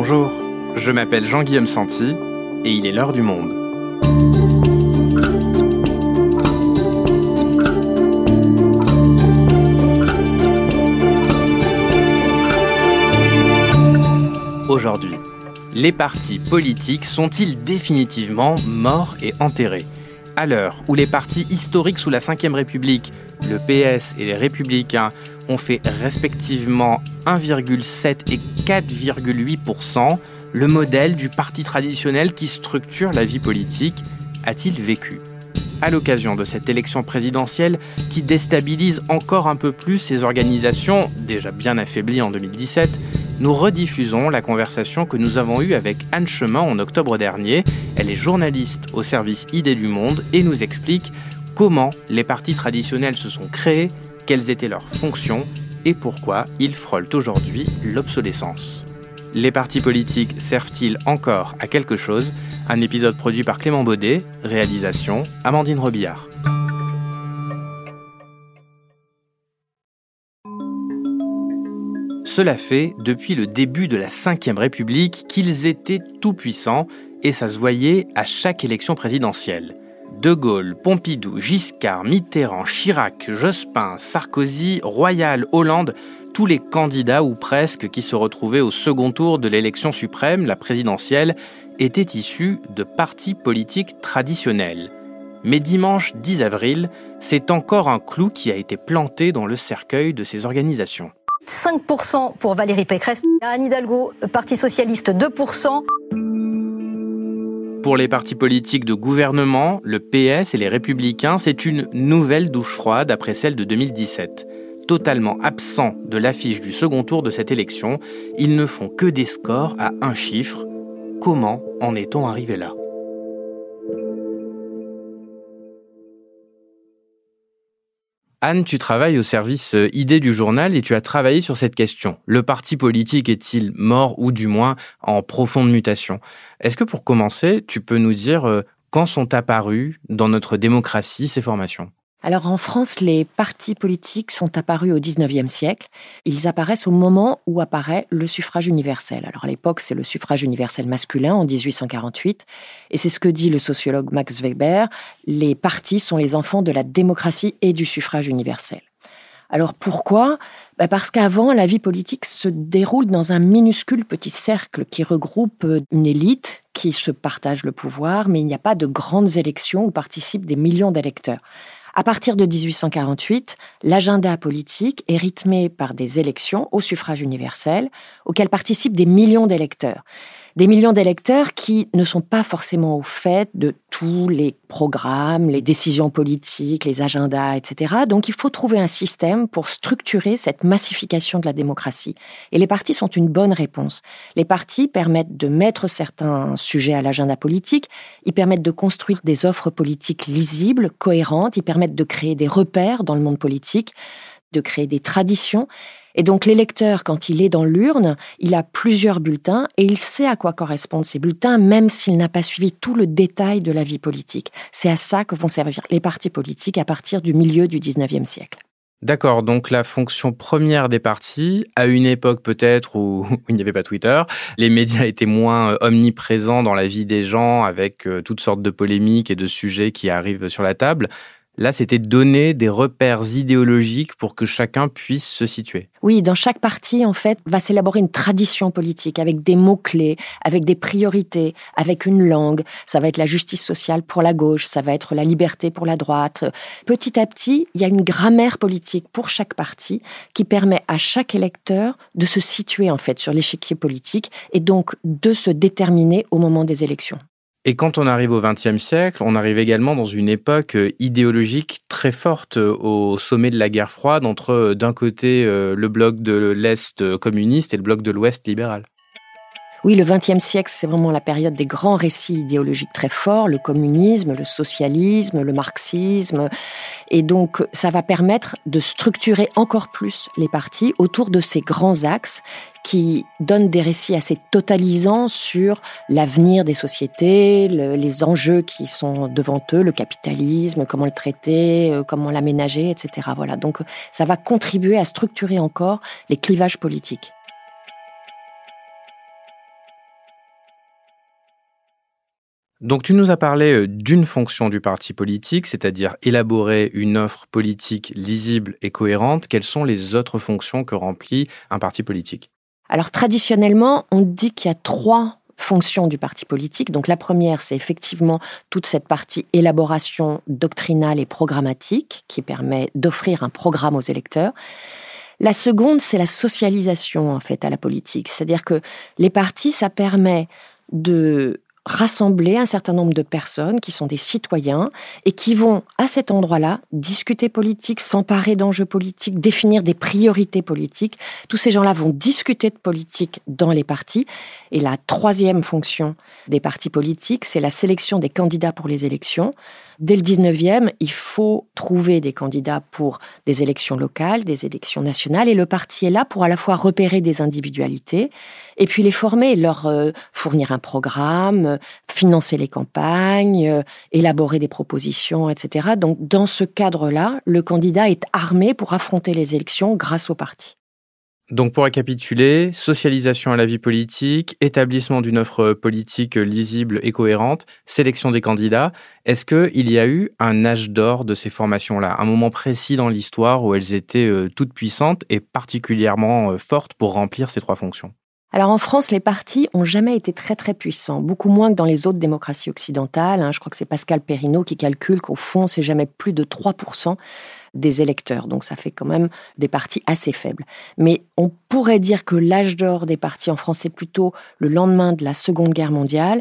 Bonjour, je m'appelle Jean-Guillaume Santi et il est l'heure du monde. Aujourd'hui, les partis politiques sont-ils définitivement morts et enterrés? À l'heure où les partis historiques sous la Ve République, le PS et les Républicains, ont fait respectivement 1,7 et 4,8%, le modèle du parti traditionnel qui structure la vie politique a-t-il vécu? À l'occasion de cette élection présidentielle qui déstabilise encore un peu plus ces organisations, déjà bien affaiblies en 2017, nous rediffusons la conversation que nous avons eue avec Anne Chemin en octobre dernier. Elle est journaliste au service Idées du Monde et nous explique comment les partis traditionnels se sont créés, quelles étaient leurs fonctions et pourquoi ils frôlent aujourd'hui l'obsolescence. Les partis politiques servent-ils encore à quelque chose? Un épisode produit par Clément Baudet, réalisation Amandine Robillard. Cela fait depuis le début de la Ve République qu'ils étaient tout-puissants et ça se voyait à chaque élection présidentielle. De Gaulle, Pompidou, Giscard, Mitterrand, Chirac, Jospin, Sarkozy, Royal, Hollande, tous les candidats ou presque qui se retrouvaient au second tour de l'élection suprême, la présidentielle, étaient issus de partis politiques traditionnels. Mais dimanche 10 avril, c'est encore un clou qui a été planté dans le cercueil de ces organisations. 5% pour Valérie Pécresse, Anne Hidalgo, Parti socialiste 2%. Pour les partis politiques de gouvernement, le PS et les Républicains, c'est une nouvelle douche froide après celle de 2017. Totalement absents de l'affiche du second tour de cette élection, ils ne font que des scores à un chiffre. Comment en est-on arrivé là? Anne, tu travailles au service euh, idée du journal et tu as travaillé sur cette question. Le parti politique est-il mort ou du moins en profonde mutation? Est-ce que pour commencer, tu peux nous dire euh, quand sont apparues dans notre démocratie ces formations? Alors en France, les partis politiques sont apparus au XIXe siècle. Ils apparaissent au moment où apparaît le suffrage universel. Alors à l'époque, c'est le suffrage universel masculin en 1848. Et c'est ce que dit le sociologue Max Weber. Les partis sont les enfants de la démocratie et du suffrage universel. Alors pourquoi? Bah, Parce qu'avant, la vie politique se déroule dans un minuscule petit cercle qui regroupe une élite qui se partage le pouvoir, mais il n'y a pas de grandes élections où participent des millions d'électeurs. À partir de 1848, l'agenda politique est rythmé par des élections au suffrage universel auxquelles participent des millions d'électeurs des millions d'électeurs qui ne sont pas forcément au fait de tous les programmes, les décisions politiques, les agendas, etc. Donc il faut trouver un système pour structurer cette massification de la démocratie. Et les partis sont une bonne réponse. Les partis permettent de mettre certains sujets à l'agenda politique, ils permettent de construire des offres politiques lisibles, cohérentes, ils permettent de créer des repères dans le monde politique, de créer des traditions et donc l'électeur, quand il est dans l'urne, il a plusieurs bulletins et il sait à quoi correspondent ces bulletins, même s'il n'a pas suivi tout le détail de la vie politique. C'est à ça que vont servir les partis politiques à partir du milieu du 19e siècle. D'accord, donc la fonction première des partis, à une époque peut-être où, il n'y avait pas Twitter, les médias étaient moins euh, omniprésents dans la vie des gens avec euh, toutes sortes de polémiques et de sujets qui arrivent sur la table. Là, c'était donner des repères idéologiques pour que chacun puisse se situer. Oui, dans chaque parti, en fait, va s'élaborer une tradition politique avec des mots-clés, avec des priorités, avec une langue. Ça va être la justice sociale pour la gauche, ça va être la liberté pour la droite. Petit à petit, il y a une grammaire politique pour chaque parti qui permet à chaque électeur de se situer, en fait, sur l'échiquier politique et donc de se déterminer au moment des élections. Et quand on arrive au XXe siècle, on arrive également dans une époque euh, idéologique très forte euh, au sommet de la guerre froide entre euh, d'un côté le bloc de l'Est communiste et le bloc de l'Ouest libéral. Oui, le XXe siècle, c'est vraiment la période des grands récits idéologiques très forts, le communisme, le socialisme, le marxisme. Et donc, ça va permettre de structurer encore plus les partis autour de ces grands axes qui donnent des récits assez totalisants sur l'avenir des sociétés, les enjeux qui sont devant eux, le capitalisme, comment le traiter, euh, comment l'aménager, etc. Voilà. Donc, ça va contribuer à structurer encore les clivages politiques. Donc tu nous as parlé euh, d'une fonction du parti politique, c'est-à-dire élaborer une offre politique lisible et cohérente. Quelles sont les autres fonctions que remplit un parti politique? Alors traditionnellement, on dit qu'il y a trois fonctions du parti politique. Donc la première, c'est effectivement toute cette partie élaboration doctrinale et programmatique qui permet d'offrir un programme aux électeurs. La seconde, c'est la socialisation en fait à la politique, c'est-à-dire que les partis, ça permet de rassembler un certain nombre de personnes qui sont des citoyens et qui vont à cet endroit-là discuter politique, s'emparer d'enjeux politiques, définir des priorités politiques. Tous ces gens-là vont discuter de politique dans les partis. Et la troisième fonction des partis politiques, c'est la sélection des candidats pour les élections. Dès le 19e, il faut trouver des candidats pour des élections locales, des élections nationales, et le parti est là pour à la fois repérer des individualités, et puis les former, leur euh, fournir un programme, financer les campagnes, euh, élaborer des propositions, etc. Donc dans ce cadre-là, le candidat est armé pour affronter les élections grâce au parti. Donc pour récapituler, socialisation à la vie politique, établissement d'une offre politique lisible et cohérente, sélection des candidats, est-ce qu'il y a eu un âge d'or de ces formations-là, un moment précis dans l'histoire où elles étaient euh, toutes puissantes et particulièrement euh, fortes pour remplir ces trois fonctions? Alors en France, les partis ont jamais été très très puissants, beaucoup moins que dans les autres démocraties occidentales. Hein. Je crois que c'est Pascal Perrineau qui calcule qu'au fond, c'est jamais plus de 3% des électeurs. Donc ça fait quand même des partis assez faibles. Mais on pourrait dire que l'âge d'or des partis en France est plutôt le lendemain de la Seconde Guerre mondiale.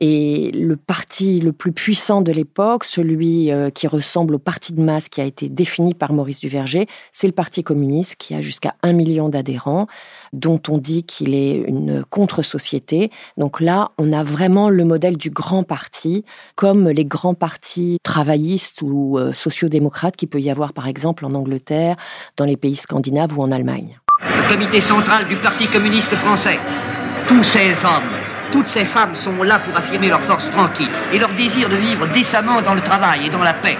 Et le parti le plus puissant de l'époque, celui euh, qui ressemble au parti de masse qui a été défini par Maurice Duverger, c'est le Parti communiste qui a jusqu'à un million d'adhérents, dont on dit qu'il est une contre-société. Donc là, on a vraiment le modèle du grand parti, comme les grands partis travaillistes ou euh, sociodémocrates qu'il peut y avoir par exemple en Angleterre, dans les pays scandinaves ou en Allemagne. Le comité central du Parti communiste français, tous ces hommes toutes ces femmes sont là pour affirmer leur force tranquille et leur désir de vivre décemment dans le travail et dans la paix.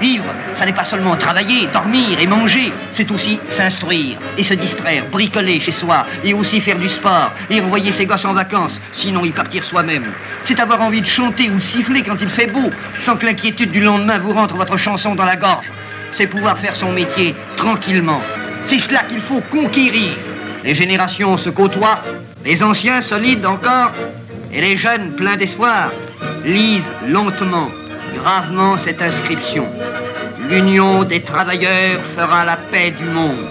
Vivre, ça n'est pas seulement travailler, dormir et manger, c'est aussi s'instruire et se distraire, bricoler chez soi et aussi faire du sport et envoyer ses gosses en vacances, sinon y partir soi-même. C'est avoir envie de chanter ou siffler quand il fait beau, sans que l'inquiétude du lendemain vous rentre votre chanson dans la gorge. C'est pouvoir faire son métier tranquillement. C'est cela qu'il faut conquérir. Les générations se côtoient les anciens solides encore et les jeunes pleins d'espoir lisent lentement, gravement cette inscription. L'union des travailleurs fera la paix du monde.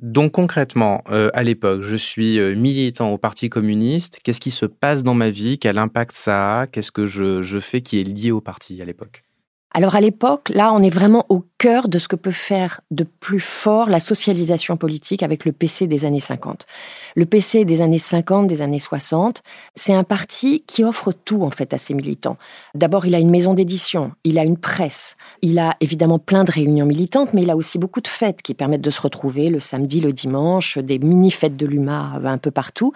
Donc concrètement, euh, à l'époque, je suis euh, militant au Parti communiste. Qu'est-ce qui se passe dans ma vie? Quel impact ça a? Qu'est-ce que je fais qui est lié au parti à l'époque? Alors à l'époque, là, on est vraiment au cœur de ce que peut faire de plus fort la socialisation politique avec le PC des années 50. Le PC des années 50, des années 60, c'est un parti qui offre tout en fait à ses militants. D'abord, il a une maison d'édition, il a une presse, il a évidemment plein de réunions militantes, mais il a aussi beaucoup de fêtes qui permettent de se retrouver le samedi, le dimanche, des mini-fêtes de l'UMA un peu partout.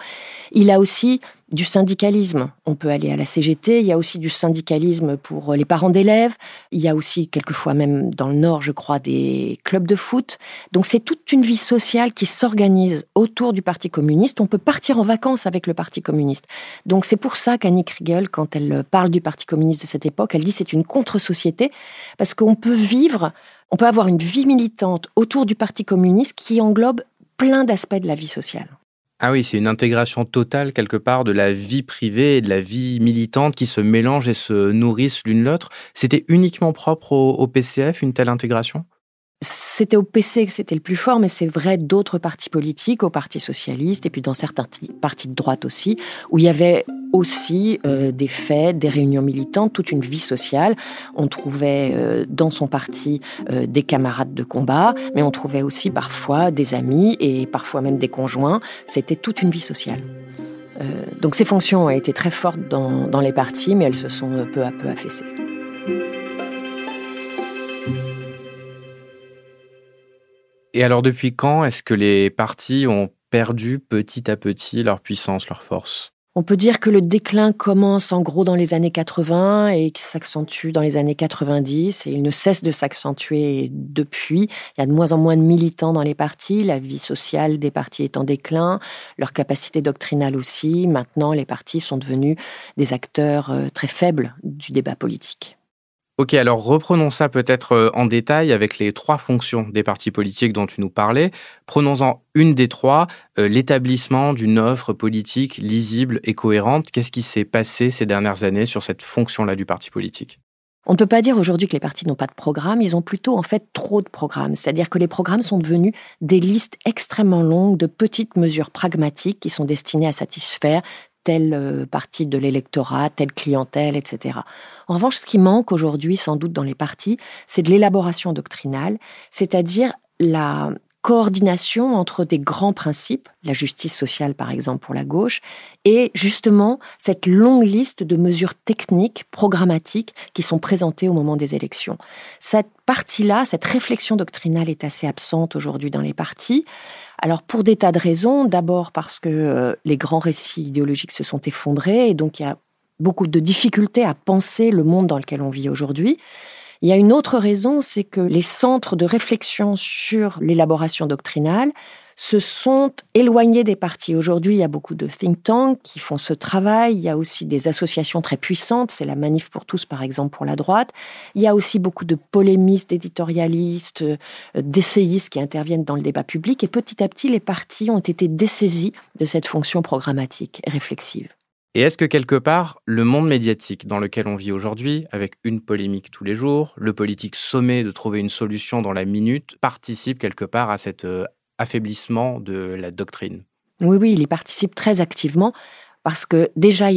Il a aussi du syndicalisme. On peut aller à la CGT, il y a aussi du syndicalisme pour les parents d'élèves, il y a aussi quelquefois même dans le Nord, je crois, des clubs de foot. Donc c'est toute une vie sociale qui s'organise autour du Parti communiste. On peut partir en vacances avec le Parti communiste. Donc c'est pour ça qu'Annie Kriegel, quand elle parle du Parti communiste de cette époque, elle dit c'est une contre-société, parce qu'on peut vivre, on peut avoir une vie militante autour du Parti communiste qui englobe plein d'aspects de la vie sociale. Ah oui, c'est une intégration totale quelque part de la vie privée et de la vie militante qui se mélangent et se nourrissent l'une l'autre. C'était uniquement propre au, PCF, une telle intégration? C'était au PC que c'était le plus fort, mais c'est vrai d'autres partis politiques, au Parti socialiste et puis dans certains partis de droite aussi, où il y avait aussi euh, des fêtes, des réunions militantes, toute une vie sociale. On trouvait euh, dans son parti euh, des camarades de combat, mais on trouvait aussi parfois des amis et parfois même des conjoints. C'était toute une vie sociale. donc ces fonctions ont été très fortes dans, dans les partis, mais elles se sont peu à peu affaissées. Et alors depuis quand est-ce que les partis ont perdu petit à petit leur puissance, leur force? On peut dire que le déclin commence en gros dans les années 80 et qui s'accentue dans les années 90 et il ne cesse de s'accentuer depuis. Il y a de moins en moins de militants dans les partis, la vie sociale des partis est en déclin, leur capacité doctrinale aussi. Maintenant, les partis sont devenus des acteurs euh, très faibles du débat politique. Ok, alors reprenons ça peut-être euh, en détail avec les trois fonctions des partis politiques dont tu nous parlais. Prenons-en une des trois, euh, l'établissement d'une offre politique lisible et cohérente. Qu'est-ce qui s'est passé ces dernières années sur cette fonction-là du parti politique? On ne peut pas dire aujourd'hui que les partis n'ont pas de programme, ils ont plutôt en fait trop de programmes. C'est-à-dire que les programmes sont devenus des listes extrêmement longues de petites mesures pragmatiques qui sont destinées à satisfaire telle euh, partie de l'électorat, telle clientèle, etc. En revanche, ce qui manque aujourd'hui, sans doute dans les partis, c'est de l'élaboration doctrinale, c'est-à-dire la coordination entre des grands principes, la justice sociale par exemple pour la gauche, et justement cette longue liste de mesures techniques, programmatiques qui sont présentées au moment des élections. Cette partie-là, cette réflexion doctrinale est assez absente aujourd'hui dans les partis. Alors pour des tas de raisons, d'abord parce que euh, les grands récits idéologiques se sont effondrés et donc il y a beaucoup de difficultés à penser le monde dans lequel on vit aujourd'hui. Il y a une autre raison, c'est que les centres de réflexion sur l'élaboration doctrinale se sont éloignés des partis. Aujourd'hui, il y a beaucoup de think tanks qui font ce travail. Il y a aussi des associations très puissantes. C'est la Manif pour tous, par exemple, pour la droite. Il y a aussi beaucoup de polémistes, d'éditorialistes, euh, d'essayistes qui interviennent dans le débat public. Et petit à petit, les partis ont été dessaisis de cette fonction programmatique et réflexive. Et est-ce que quelque part, le monde médiatique dans lequel on vit aujourd'hui, avec une polémique tous les jours, le politique sommé de trouver une solution dans la minute, participe quelque part à cet euh, affaiblissement de la doctrine. Oui, oui, il y participe très activement parce que déjà,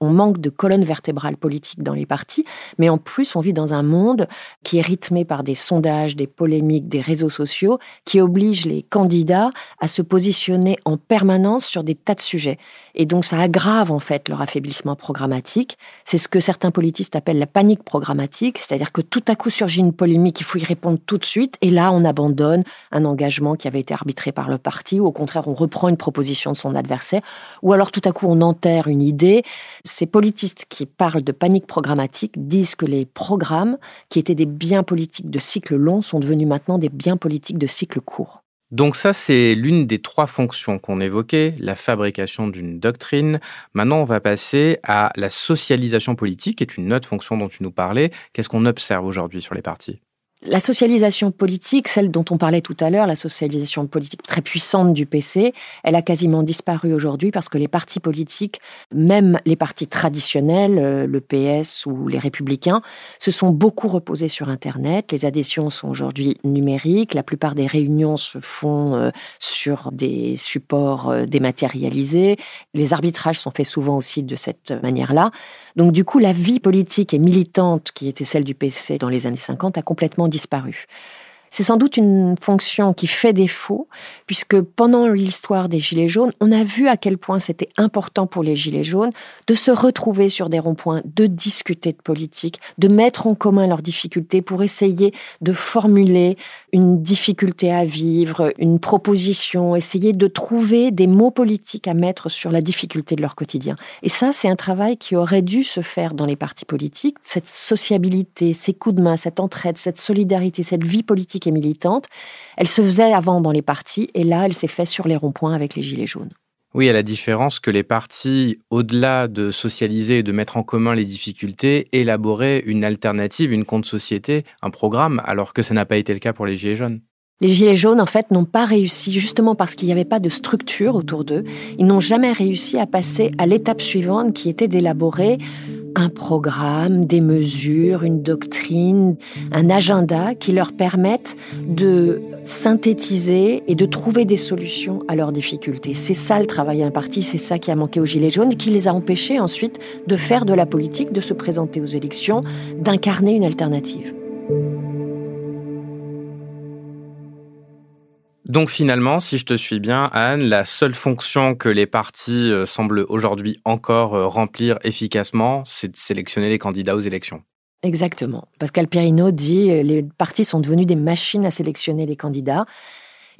on manque de colonne vertébrale politique dans les partis, mais en plus, on vit dans un monde qui est rythmé par des sondages, des polémiques, des réseaux sociaux, qui obligent les candidats à se positionner en permanence sur des tas de sujets. Et donc, ça aggrave en fait leur affaiblissement programmatique. C'est ce que certains politistes appellent la panique programmatique, c'est-à-dire que tout à coup surgit une polémique, il faut y répondre tout de suite, et là, on abandonne un engagement qui avait été arbitré par le parti, ou au contraire, on reprend une proposition de son adversaire, ou alors tout à coup, on enterre une idée. Ces politistes qui parlent de panique programmatique disent que les programmes, qui étaient des biens politiques de cycle long, sont devenus maintenant des biens politiques de cycle court. Donc ça, c'est l'une des trois fonctions qu'on évoquait, la fabrication d'une doctrine. Maintenant, on va passer à la socialisation politique, qui est une autre fonction dont tu nous parlais. Qu'est-ce qu'on observe aujourd'hui sur les partis? La socialisation politique, celle dont on parlait tout à l'heure, la socialisation politique très puissante du PC, elle a quasiment disparu aujourd'hui parce que les partis politiques, même les partis traditionnels, euh, le PS ou les républicains, se sont beaucoup reposés sur Internet. Les adhésions sont aujourd'hui numériques. La plupart des réunions se font euh, sur des supports euh, dématérialisés. Les arbitrages sont faits souvent aussi de cette manière-là. Donc du coup, la vie politique et militante qui était celle du PC dans les années 50 a complètement disparu. C'est sans doute une fonction qui fait défaut, puisque pendant l'histoire des Gilets jaunes, on a vu à quel point c'était important pour les Gilets jaunes de se retrouver sur des ronds-points, de discuter de politique, de mettre en commun leurs difficultés pour essayer de formuler une difficulté à vivre, une proposition, essayer de trouver des mots politiques à mettre sur la difficulté de leur quotidien. Et ça, c'est un travail qui aurait dû se faire dans les partis politiques, cette sociabilité, ces coups de main, cette entraide, cette solidarité, cette vie politique et militante. Elle se faisait avant dans les partis et là, elle s'est faite sur les ronds-points avec les Gilets jaunes. Oui, à la différence que les partis, au-delà de socialiser et de mettre en commun les difficultés, élaboraient une alternative, une contre-société, un programme, alors que ça n'a pas été le cas pour les Gilets jaunes. Les Gilets jaunes, en fait, n'ont pas réussi, justement parce qu'il n'y avait pas de structure autour d'eux, ils n'ont jamais réussi à passer à l'étape suivante qui était d'élaborer un programme, des mesures, une doctrine, un agenda qui leur permettent de synthétiser et de trouver des solutions à leurs difficultés. C'est ça le travail imparti, c'est ça qui a manqué aux Gilets jaunes, qui les a empêchés ensuite de faire de la politique, de se présenter aux élections, d'incarner une alternative. Donc finalement, si je te suis bien, Anne, la seule fonction que les partis euh, semblent aujourd'hui encore euh, remplir efficacement, c'est de sélectionner les candidats aux élections. Exactement. Pascal Perrineau dit euh, les partis sont devenus des machines à sélectionner les candidats.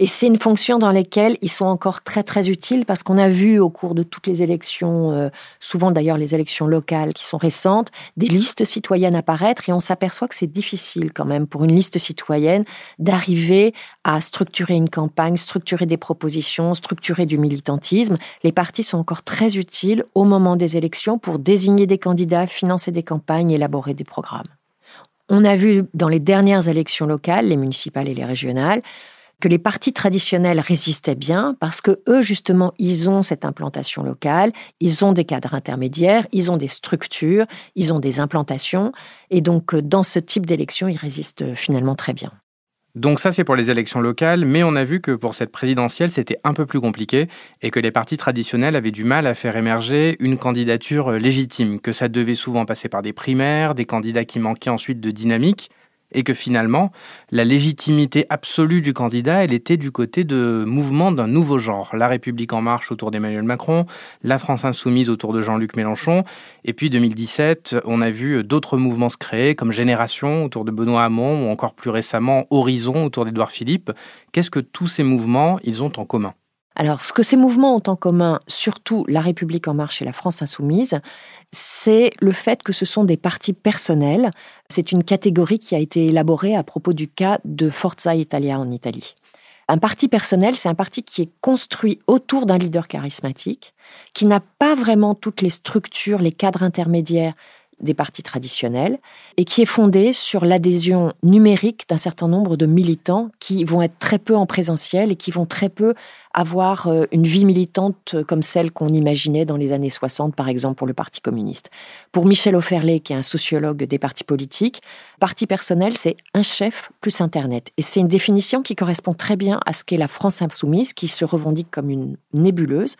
Et c'est une fonction dans laquelle ils sont encore très très utiles parce qu'on a vu au cours de toutes les élections, euh, souvent d'ailleurs les élections locales qui sont récentes, des listes citoyennes apparaître et on s'aperçoit que c'est difficile quand même pour une liste citoyenne d'arriver à structurer une campagne, structurer des propositions, structurer du militantisme. Les partis sont encore très utiles au moment des élections pour désigner des candidats, financer des campagnes, élaborer des programmes. On a vu dans les dernières élections locales, les municipales et les régionales, que les partis traditionnels résistaient bien parce que eux, justement, ils ont cette implantation locale, ils ont des cadres intermédiaires, ils ont des structures, ils ont des implantations. Et donc, euh, dans ce type d'élection, ils résistent euh, finalement très bien. Donc ça, c'est pour les élections locales, mais on a vu que pour cette présidentielle, c'était un peu plus compliqué et que les partis traditionnels avaient du mal à faire émerger une candidature légitime, que ça devait souvent passer par des primaires, des candidats qui manquaient ensuite de dynamique et que finalement, la légitimité absolue du candidat, elle était du côté de mouvements d'un nouveau genre. La République en marche autour d'Emmanuel Macron, la France insoumise autour de Jean-Luc Mélenchon, et puis 2017, on a vu d'autres mouvements se créer, comme Génération autour de Benoît Hamon, ou encore plus récemment Horizon autour d'Édouard Philippe. Qu'est-ce que tous ces mouvements, ils ont en commun? Alors, ce que ces mouvements ont en commun, surtout La République en marche et la France insoumise, c'est le fait que ce sont des partis personnels. C'est une catégorie qui a été élaborée à propos du cas de Forza Italia en Italie. Un parti personnel, c'est un parti qui est construit autour d'un leader charismatique, qui n'a pas vraiment toutes les structures, les cadres intermédiaires des partis traditionnels et qui est fondé sur l'adhésion numérique d'un certain nombre de militants qui vont être très peu en présentiel et qui vont très peu avoir euh, une vie militante comme celle qu'on imaginait dans les années 60, par exemple, pour le Parti communiste. Pour Michel Offerlé, qui est un sociologue des partis politiques, parti personnel, c'est un chef plus Internet. Et c'est une définition qui correspond très bien à ce qu'est la France insoumise, qui se revendique comme une nébuleuse,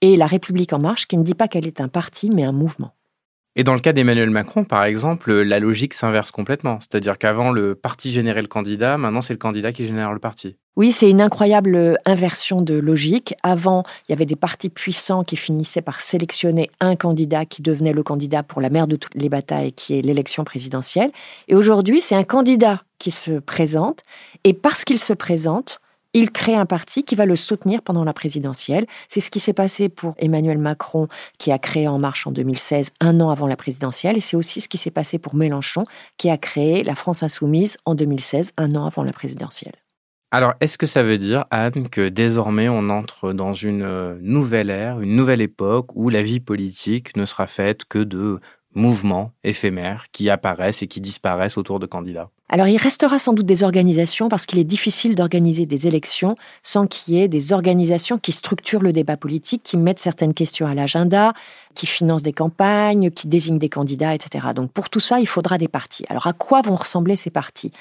et la République en marche, qui ne dit pas qu'elle est un parti, mais un mouvement. Et dans le cas d'Emmanuel Macron, par exemple, la logique s'inverse complètement. C'est-à-dire qu'avant, le parti générait le candidat, maintenant c'est le candidat qui génère le parti. Oui, c'est une incroyable inversion de logique. Avant, il y avait des partis puissants qui finissaient par sélectionner un candidat qui devenait le candidat pour la mère de toutes les batailles, qui est l'élection présidentielle. Et aujourd'hui, c'est un candidat qui se présente. Et parce qu'il se présente, il crée un parti qui va le soutenir pendant la présidentielle. C'est ce qui s'est passé pour Emmanuel Macron, qui a créé En Marche en 2016, un an avant la présidentielle. Et c'est aussi ce qui s'est passé pour Mélenchon, qui a créé la France Insoumise en 2016, un an avant la présidentielle. Alors, est-ce que ça veut dire, Anne, que désormais on entre dans une euh, nouvelle ère, une nouvelle époque où la vie politique ne sera faite que de mouvements éphémères qui apparaissent et qui disparaissent autour de candidats? Alors il restera sans doute des organisations parce qu'il est difficile d'organiser des élections sans qu'il y ait des organisations qui structurent le débat politique, qui mettent certaines questions à l'agenda, qui financent des campagnes, qui désignent des candidats, etc. Donc pour tout ça, il faudra des partis. Alors à quoi vont ressembler ces partis?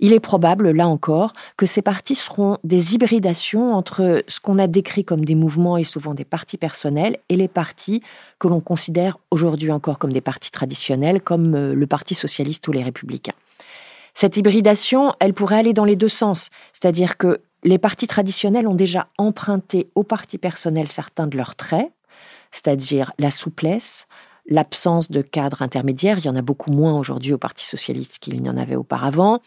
Il est probable, là encore, que ces partis seront des hybridations entre ce qu'on a décrit comme des mouvements et souvent des partis personnels et les partis que l'on considère aujourd'hui encore comme des partis traditionnels, comme euh, le Parti socialiste ou les républicains. Cette hybridation, elle pourrait aller dans les deux sens, c'est-à-dire que les partis traditionnels ont déjà emprunté aux partis personnels certains de leurs traits, c'est-à-dire la souplesse, l'absence de cadre intermédiaire. Il y en a beaucoup moins aujourd'hui au Parti socialiste qu'il n'y en avait auparavant.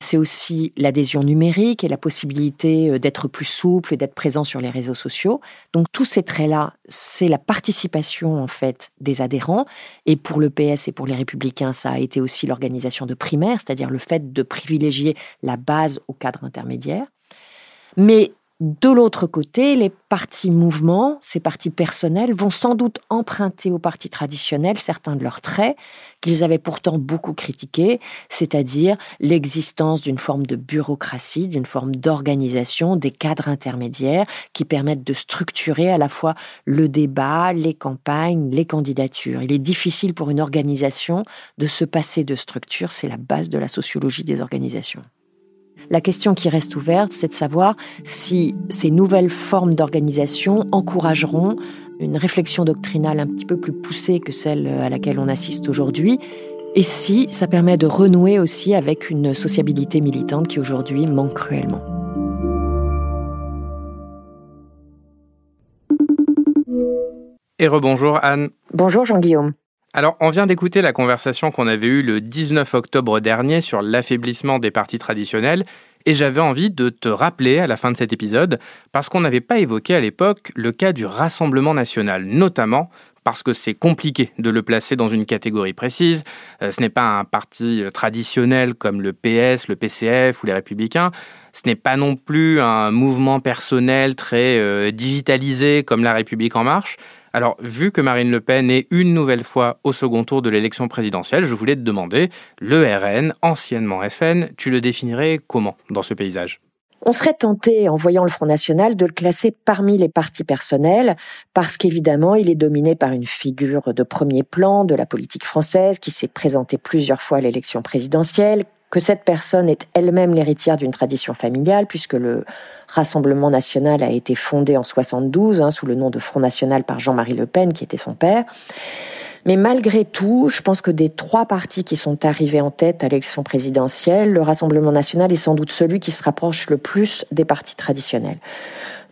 C'est aussi l'adhésion numérique et la possibilité euh, d'être plus souple et d'être présent sur les réseaux sociaux. Donc tous ces traits-là, c'est la participation en fait des adhérents. Et pour le PS et pour les Républicains, ça a été aussi l'organisation de primaires, c'est-à-dire le fait de privilégier la base au cadre intermédiaire. Mais de l'autre côté, les partis mouvements, ces partis personnels, vont sans doute emprunter aux partis traditionnels certains de leurs traits qu'ils avaient pourtant beaucoup critiqués, c'est-à-dire l'existence d'une forme de bureaucratie, d'une forme d'organisation, des cadres intermédiaires qui permettent de structurer à la fois le débat, les campagnes, les candidatures. Il est difficile pour une organisation de se passer de structure, c'est la base de la sociologie des organisations. La question qui reste ouverte, c'est de savoir si ces nouvelles formes d'organisation encourageront une réflexion doctrinale un petit peu plus poussée que celle à laquelle on assiste aujourd'hui, et si ça permet de renouer aussi avec une sociabilité militante qui aujourd'hui manque cruellement. Et rebonjour Anne. Bonjour Jean-Guillaume. Alors, on vient d'écouter la conversation qu'on avait eue le 19 octobre dernier sur l'affaiblissement des partis traditionnels Et j'avais envie de te rappeler à la fin de cet épisode, parce qu'on n'avait pas évoqué à l'époque le cas du Rassemblement national, notamment parce que c'est compliqué de le placer dans une catégorie précise. Euh, ce n'est pas un parti euh, traditionnel comme le PS, le PCF ou les Républicains. Ce n'est pas non plus un mouvement personnel très euh, digitalisé comme la République en marche. Alors, vu que Marine Le Pen est une nouvelle fois au second tour de l'élection présidentielle, je voulais te demander, le RN, anciennement FN, tu le définirais comment dans ce paysage? On serait tenté, en voyant le Front National, de le classer parmi les partis personnels, parce qu'évidemment, il est dominé par une figure de premier plan de la politique française, qui s'est présentée plusieurs fois à l'élection présidentielle, que cette personne est elle-même l'héritière d'une tradition familiale, puisque le Rassemblement national a été fondé en 72 hein, sous le nom de Front National par Jean-Marie Le Pen, qui était son père. Mais malgré tout, je pense que des trois partis qui sont arrivés en tête à l'élection présidentielle, le Rassemblement national est sans doute celui qui se rapproche le plus des partis traditionnels.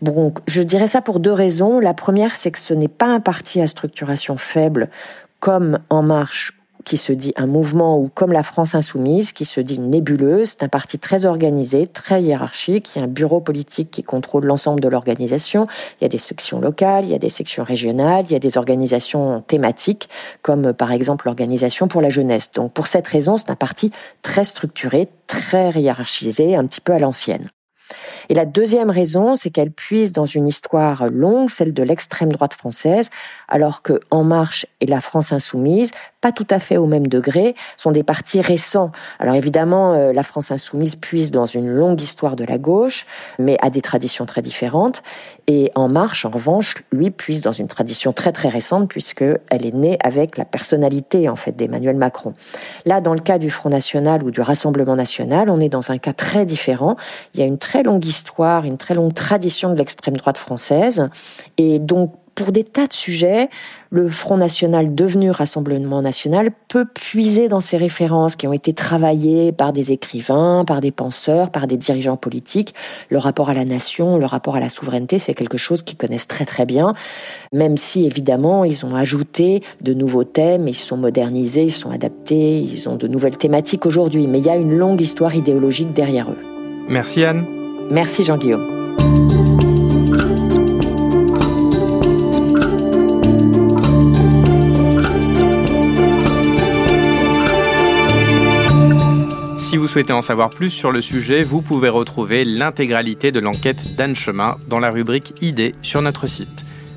Bon, je dirais ça pour deux raisons. La première, c'est que ce n'est pas un parti à structuration faible comme En Marche qui se dit un mouvement ou comme la France insoumise, qui se dit nébuleuse. C'est un parti très organisé, très hiérarchique. Il y a un bureau politique qui contrôle l'ensemble de l'organisation. Il y a des sections locales, il y a des sections régionales, il y a des organisations thématiques, comme par exemple l'organisation pour la jeunesse. Donc pour cette raison, c'est un parti très structuré, très hiérarchisé, un petit peu à l'ancienne. Et la deuxième raison, c'est qu'elle puise dans une histoire longue, celle de l'extrême droite française, alors que En Marche et la France insoumise, pas tout à fait au même degré, sont des partis récents. Alors évidemment, euh, la France insoumise puise dans une longue histoire de la gauche, mais a des traditions très différentes. Et En Marche, en revanche, lui puise dans une tradition très très récente, puisque elle est née avec la personnalité en fait d'Emmanuel Macron. Là, dans le cas du Front National ou du Rassemblement National, on est dans un cas très différent. Il y a une très longue histoire, une très longue tradition de l'extrême droite française. Et donc, pour des tas de sujets, le Front National devenu Rassemblement National peut puiser dans ces références qui ont été travaillées par des écrivains, par des penseurs, par des dirigeants politiques. Le rapport à la nation, le rapport à la souveraineté, c'est quelque chose qu'ils connaissent très très bien, même si évidemment ils ont ajouté de nouveaux thèmes, ils sont modernisés, ils sont adaptés, ils ont de nouvelles thématiques aujourd'hui, mais il y a une longue histoire idéologique derrière eux. Merci Anne. Merci Jean-Guillaume. Si vous souhaitez en savoir plus sur le sujet, vous pouvez retrouver l'intégralité de l'enquête d'Anne Chemin dans la rubrique Idées sur notre site.